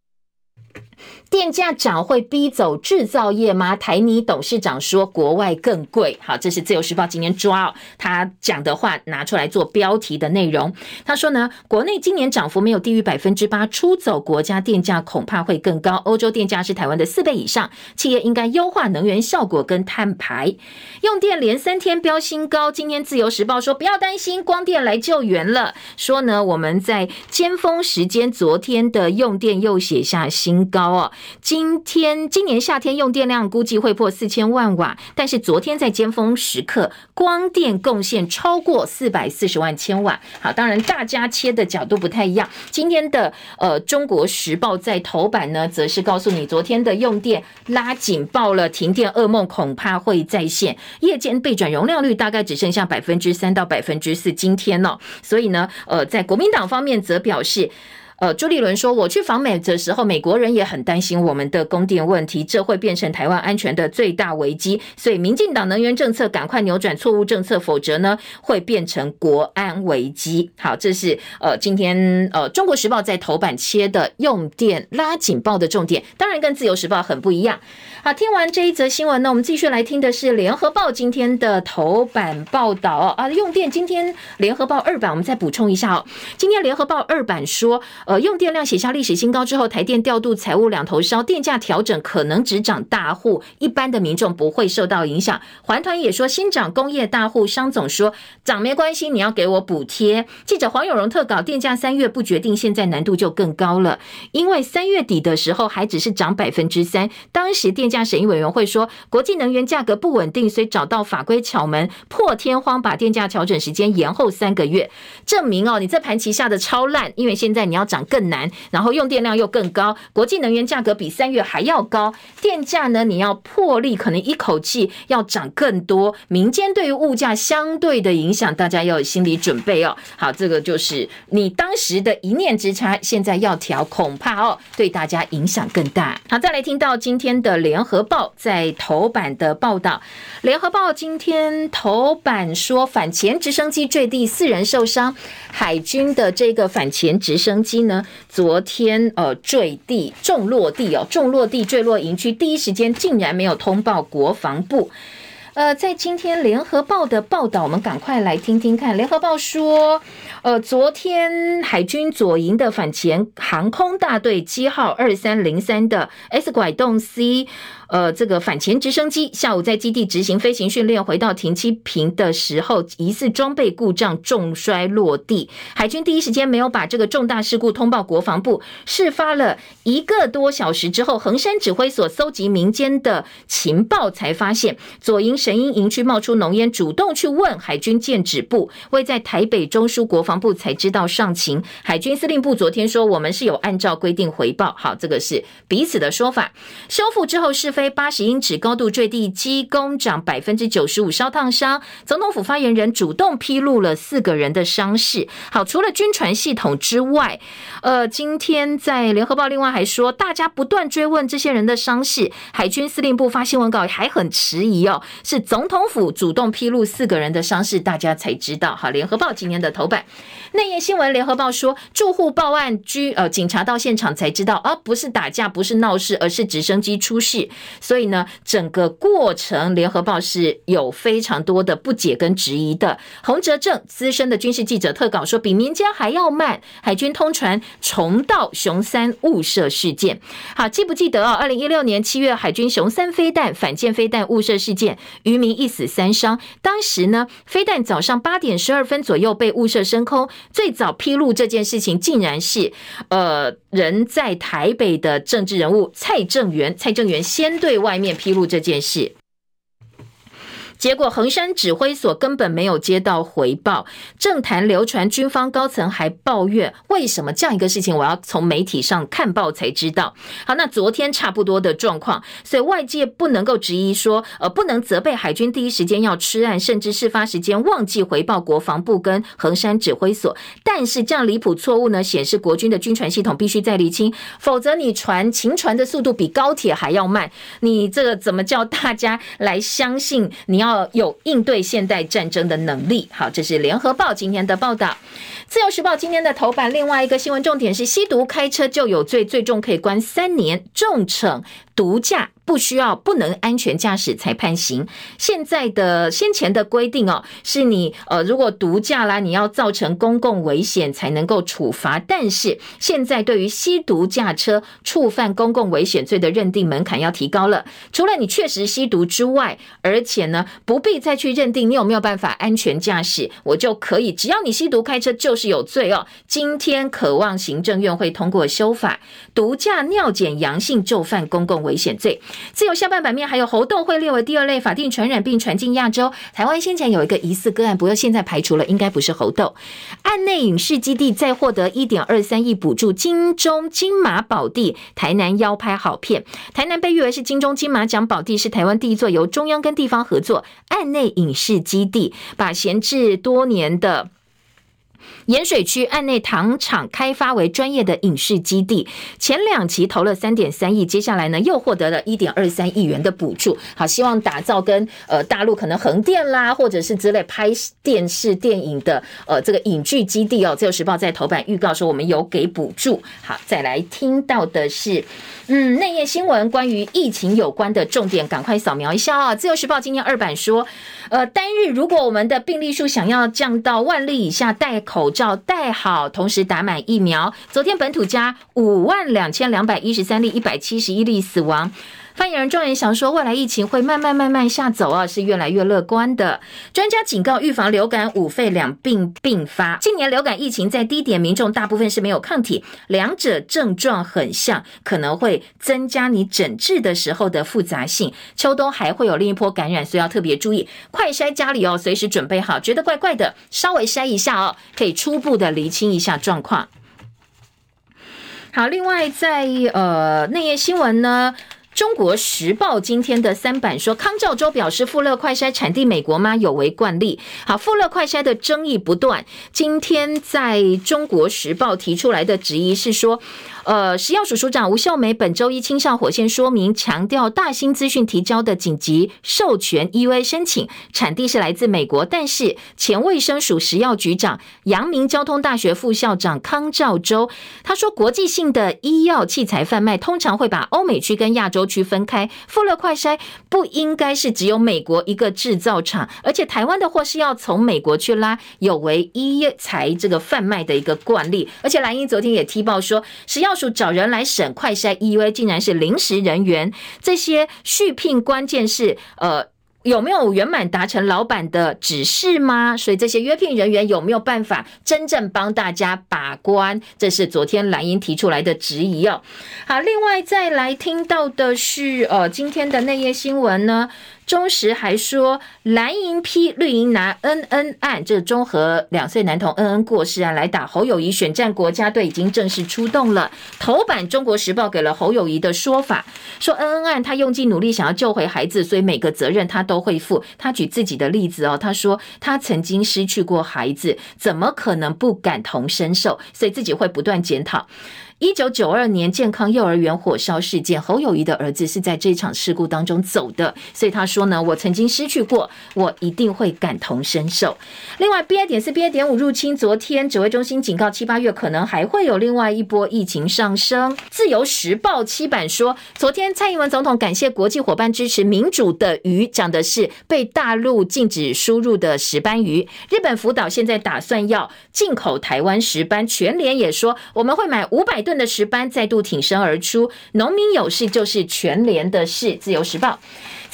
电价涨会逼走制造业吗？台泥董事长说国外更贵。好，这是自由时报今天抓，他讲的话拿出来做标题的内容。他说呢，国内今年涨幅没有低于百分之八，出走国家电价恐怕会更高。欧洲电价是台湾的四倍以上，企业应该优化能源效果跟碳排。用电连三天飙新高，今天自由时报说不要担心，光电来救援了。说呢，我们在尖峰时间，昨天的用电又写下新高哦。今天今年夏天用电量估计会破四千万瓦，但是昨天在尖峰时刻，光电贡献超过四百四十万千瓦。好，当然大家切的角度不太一样。今天的呃《中国时报》在头版呢，则是告诉你，昨天的用电拉警报了，停电噩梦恐怕会再现，夜间备转容量率大概只剩下百分之三到百分之四。今天呢、所以呢，呃，在国民党方面则表示。呃，朱立伦说，我去访美的时候，美国人也很担心我们的供电问题，这会变成台湾安全的最大危机。所以，民进党能源政策赶快扭转错误政策，否则呢，会变成国安危机。好，这是呃今天呃《中国时报》在头版切的用电拉警报的重点，当然跟《自由时报》很不一样。好，听完这一则新闻呢，我们继续来听的是《联合报》今天的头版报道啊。用电今天《联合报》二版，我们再补充一下哦。今天《联合报》二版说，呃，用电量写下历史新高之后，台电调度财务两头烧，电价调整可能只涨大户，一般的民众不会受到影响。环团也说，新涨工业大户，商总说涨没关系，你要给我补贴。记者黄有荣特稿，电价三月不决定，现在难度就更高了，因为三月底的时候还只是涨百分之三，当时电。价审议委员会说，国际能源价格不稳定，所以找到法规巧门，破天荒把电价调整时间延后三个月，证明哦，你这盘棋下的超烂，因为现在你要涨更难，然后用电量又更高，国际能源价格比三月还要高，电价呢你要破例可能一口气要涨更多，民间对于物价相对的影响，大家要有心理准备哦。好，这个就是你当时的一念之差，现在要调，恐怕哦对大家影响更大。好，再来听到今天的联。联合报在头版的报道，联合报今天头版说反潜直升机坠地，四人受伤。海军的这个反潜直升机呢，昨天呃坠地，重落地哦，重落地坠落营区，第一时间竟然没有通报国防部。呃，在今天联合报的报道，我们赶快来听听看。联合报说，呃，昨天海军左营的反潜航空大队机号二三零三的 S 拐洞 C。呃，这个反潜直升机下午在基地执行飞行训练，回到停机坪的时候，疑似装备故障重摔落地。海军第一时间没有把这个重大事故通报国防部。事发了一个多小时之后，横山指挥所搜集民间的情报，才发现左营神鹰营区冒出浓烟，主动去问海军舰指部，未在台北中枢国防部才知道上情。海军司令部昨天说，我们是有按照规定回报。好，这个是彼此的说法。修复之后是非。八十英尺高度坠地，机工长百分之九十五烧烫伤。总统府发言人主动披露了四个人的伤势。好，除了军传系统之外，呃，今天在联合报另外还说，大家不断追问这些人的伤势，海军司令部发新闻稿还很迟疑哦，是总统府主动披露四个人的伤势，大家才知道。好，联合报今天的头版。内页新闻，联合报说，住户报案，居呃警察到现场才知道，啊，不是打架，不是闹事，而是直升机出事。所以呢，整个过程，联合报是有非常多的不解跟质疑的。洪哲正资深的军事记者特稿说，比民间还要慢。海军通传重蹈雄三误射事件。好，记不记得啊？二零一六年七月，海军雄三飞弹反舰飞弹误射事件，渔民一死三伤。当时呢，飞弹早上八点十二分左右被误射升空。最早披露这件事情，竟然是呃，人在台北的政治人物蔡正元，蔡正元先对外面披露这件事。结果，横山指挥所根本没有接到回报，政坛流传，军方高层还抱怨，为什么这样一个事情，我要从媒体上看报才知道。好，那昨天差不多的状况，所以外界不能够质疑说，呃，不能责备海军第一时间要吃案，甚至事发时间忘记回报国防部跟横山指挥所。但是这样离谱错误呢，显示国军的军传系统必须再厘清，否则你传情传的速度比高铁还要慢，你这个怎么叫大家来相信你要？有应对现代战争的能力。好，这是联合报今天的报道。自由时报今天的头版，另外一个新闻重点是吸毒开车就有罪，最重可以关三年，重惩毒驾。不需要不能安全驾驶才判刑。现在的先前的规定哦，是你呃如果毒驾啦，你要造成公共危险才能够处罚。但是现在对于吸毒驾车触犯公共危险罪的认定门槛要提高了。除了你确实吸毒之外，而且呢不必再去认定你有没有办法安全驾驶，我就可以只要你吸毒开车就都是有罪哦。今天渴望行政院会通过修法，毒驾尿检阳性就犯公共危险罪。自由下半版面还有猴痘会列为第二类法定传染病传进亚洲。台湾先前有一个疑似个案，不过现在排除了，应该不是猴痘。案内影视基地再获得一点二三亿补助，金钟金马宝地，台南邀拍好片。台南被誉为是金钟金马奖宝地，是台湾第一座由中央跟地方合作案内影视基地，把闲置多年的。盐水区岸内糖厂开发为专业的影视基地，前两期投了三点三亿，接下来呢又获得了一点二三亿元的补助。好，希望打造跟呃大陆可能横店啦，或者是之类拍电视电影的呃这个影剧基地哦。自由时报在头版预告说我们有给补助。好，再来听到的是嗯内页新闻，关于疫情有关的重点，赶快扫描一下啊、哦。自由时报今天二版说，呃单日如果我们的病例数想要降到万例以下，戴口罩戴好，同时打满疫苗。昨天本土加五万两千两百一十三例，一百七十一例死亡。发言人庄人祥说，未来疫情会慢慢慢慢下走啊，是越来越乐观的。专家警告，预防流感、五肺两病并发。今年流感疫情在低点，民众大部分是没有抗体，两者症状很像，可能会增加你诊治的时候的复杂性。秋冬还会有另一波感染，所以要特别注意。快筛家里哦，随时准备好。觉得怪怪的，稍微筛一下哦，可以初步的厘清一下状况。好，另外在呃内页新闻呢。中国时报今天的三版说，康教洲表示，富勒快筛产地美国吗？有违惯例。好，富勒快筛的争议不断。今天在中国时报提出来的质疑是说。呃，食药署署长吴秀梅本周一亲上火线说明，强调大兴资讯提交的紧急授权 EUA 申请产地是来自美国，但是前卫生署食药局长、阳明交通大学副校长康兆洲他说，国际性的医药器材贩卖通常会把欧美区跟亚洲区分开，富乐快筛不应该是只有美国一个制造厂，而且台湾的货是要从美国去拉，有违医材这个贩卖的一个惯例，而且蓝英昨天也踢爆说食药。找人来审快筛 EUA，竟然是临时人员。这些续聘关键是呃有没有圆满达成老板的指示吗？所以这些约聘人员有没有办法真正帮大家把关？这是昨天蓝英提出来的质疑哦。好，另外再来听到的是呃今天的内页新闻呢。中时还说，蓝营批绿营拿恩恩案，这中和两岁男童恩恩过世案来打侯友宜选战，国家队已经正式出动了。头版《中国时报》给了侯友宜的说法，说恩恩案他用尽努力想要救回孩子，所以每个责任他都会负。他举自己的例子哦，他说他曾经失去过孩子，怎么可能不感同身受？所以自己会不断检讨。一九九二年健康幼儿园火烧事件，侯友宜的儿子是在这场事故当中走的，所以他说呢，我曾经失去过，我一定会感同身受。另外，BA 点四、BA 点五入侵，昨天指挥中心警告，七八月可能还会有另外一波疫情上升。自由时报七版说，昨天蔡英文总统感谢国际伙伴支持民主的鱼，讲的是被大陆禁止输入的石斑鱼。日本福岛现在打算要进口台湾石斑，全联也说我们会买五百吨。的石斑再度挺身而出，农民有事就是全联的事。自由时报。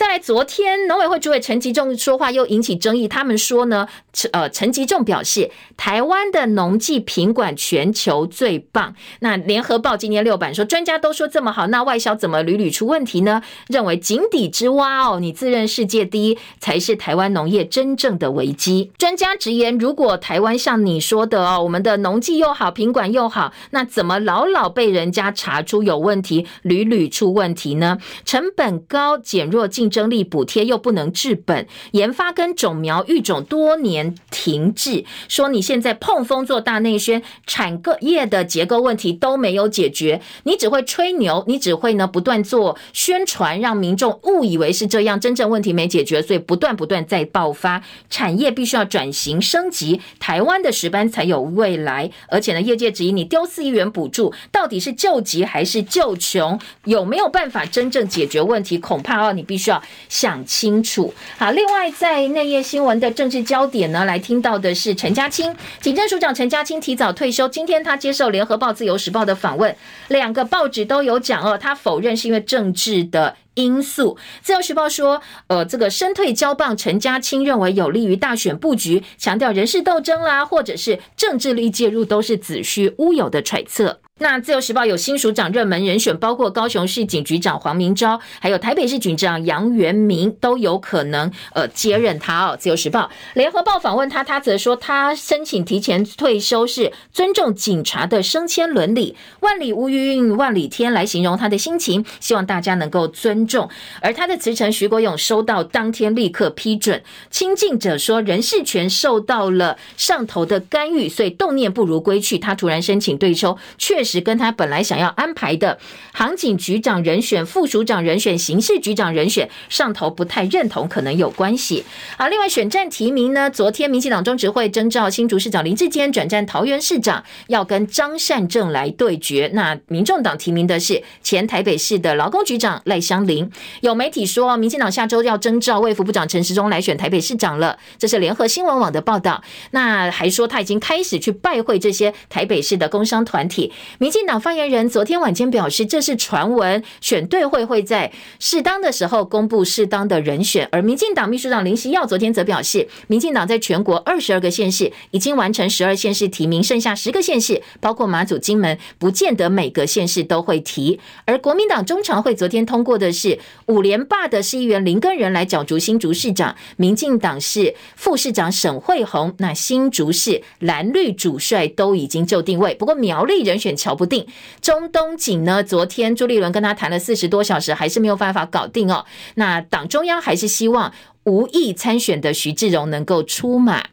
再来，昨天农委会主委陈吉仲说话又引起争议。他们说呢，呃，陈吉仲表示，台湾的农技品管全球最棒。那联合报今天六版说，专家都说这么好，那外销怎么屡屡出问题呢？认为井底之蛙哦，你自认世界第一，才是台湾农业真正的危机。专家直言，如果台湾像你说的哦，我们的农技又好，品管又好，那怎么老老被人家查出有问题，屡屡出问题呢？成本高，减弱竞争力，补贴又不能治本，研发跟种苗育种多年停滞，说你现在碰风做大内宣，产业的结构问题都没有解决，你只会吹牛，你只会呢不断做宣传，让民众误以为是这样，真正问题没解决，所以不断不断在爆发，产业必须要转型升级，台湾的石斑才有未来。而且呢，业界质疑你丢四亿元补助，到底是救急还是救穷？有没有办法真正解决问题？恐怕哦，你必须要想清楚。好，另外在内页新闻的政治焦点呢，来听到的是陈家青，警政署长陈家青提早退休。今天他接受联合报、自由时报的访问，两个报纸都有讲哦，他否认是因为政治的因素。自由时报说，呃，这个身退交棒，陈家青认为有利于大选布局，强调人事斗争啦，或者是政治力介入，都是子虚乌有的揣测。那自由时报有新署长热门人选，包括高雄市警局长黄明昭，还有台北市警长杨元明，都有可能呃接任他哦。自由时报、联合报访问他，他则说他申请提前退休是尊重警察的升迁伦理，万里无云万里天来形容他的心情，希望大家能够尊重。而他的辞呈，徐国勇收到当天立刻批准。亲近者说人事权受到了上头的干预，所以动念不如归去，他突然申请对抽，确实。是跟他本来想要安排的航警局长人选、副署长人选、刑事局长人选上头不太认同，可能有关系。啊，另外选战提名呢？昨天民进党中执会征召新竹市长林智坚转战桃园市长，要跟张善政来对决。那民众党提名的是前台北市的劳工局长赖香伶。有媒体说，民进党下周要征召卫福部长陈时中来选台北市长了。这是联合新闻网的报道。那还说他已经开始去拜会这些台北市的工商团体。民进党发言人昨天晚间表示，这是传闻，选对会会在适当的时候公布适当的人选。而民进党秘书长林希耀昨天则表示，民进党在全国二十二个县市已经完成十二县市提名，剩下十个县市，包括马祖、金门，不见得每个县市都会提。而国民党中常会昨天通过的是五连霸的市议员林根仁来角逐新竹市长，民进党是副市长沈慧虹，那新竹市蓝绿主帅都已经就定位，不过苗栗人选乔搞不定，中东锦呢？昨天朱立伦跟他谈了四十多小时，还是没有办法搞定哦。那党中央还是希望。无意参选的徐志荣能够出马。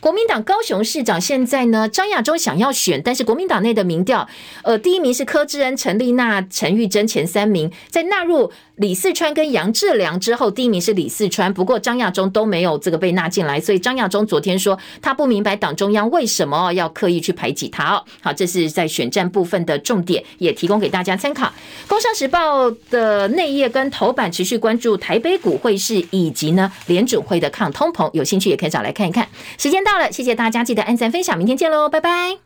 国民党高雄市长现在呢，张亚中想要选，但是国民党内的民调，呃，第一名是柯志恩、陈丽娜、陈玉珍前三名，在纳入李四川跟杨志良之后，第一名是李四川，不过张亚中都没有这个被纳进来，所以张亚中昨天说他不明白党中央为什么要刻意去排挤他哦。好，这是在选战部分的重点，也提供给大家参考。工商时报的内页跟头版持续关注台北股会市以及呢。联准会的抗通膨，有兴趣也可以找来看一看。时间到了，谢谢大家，记得按赞分享，明天见喽，拜拜。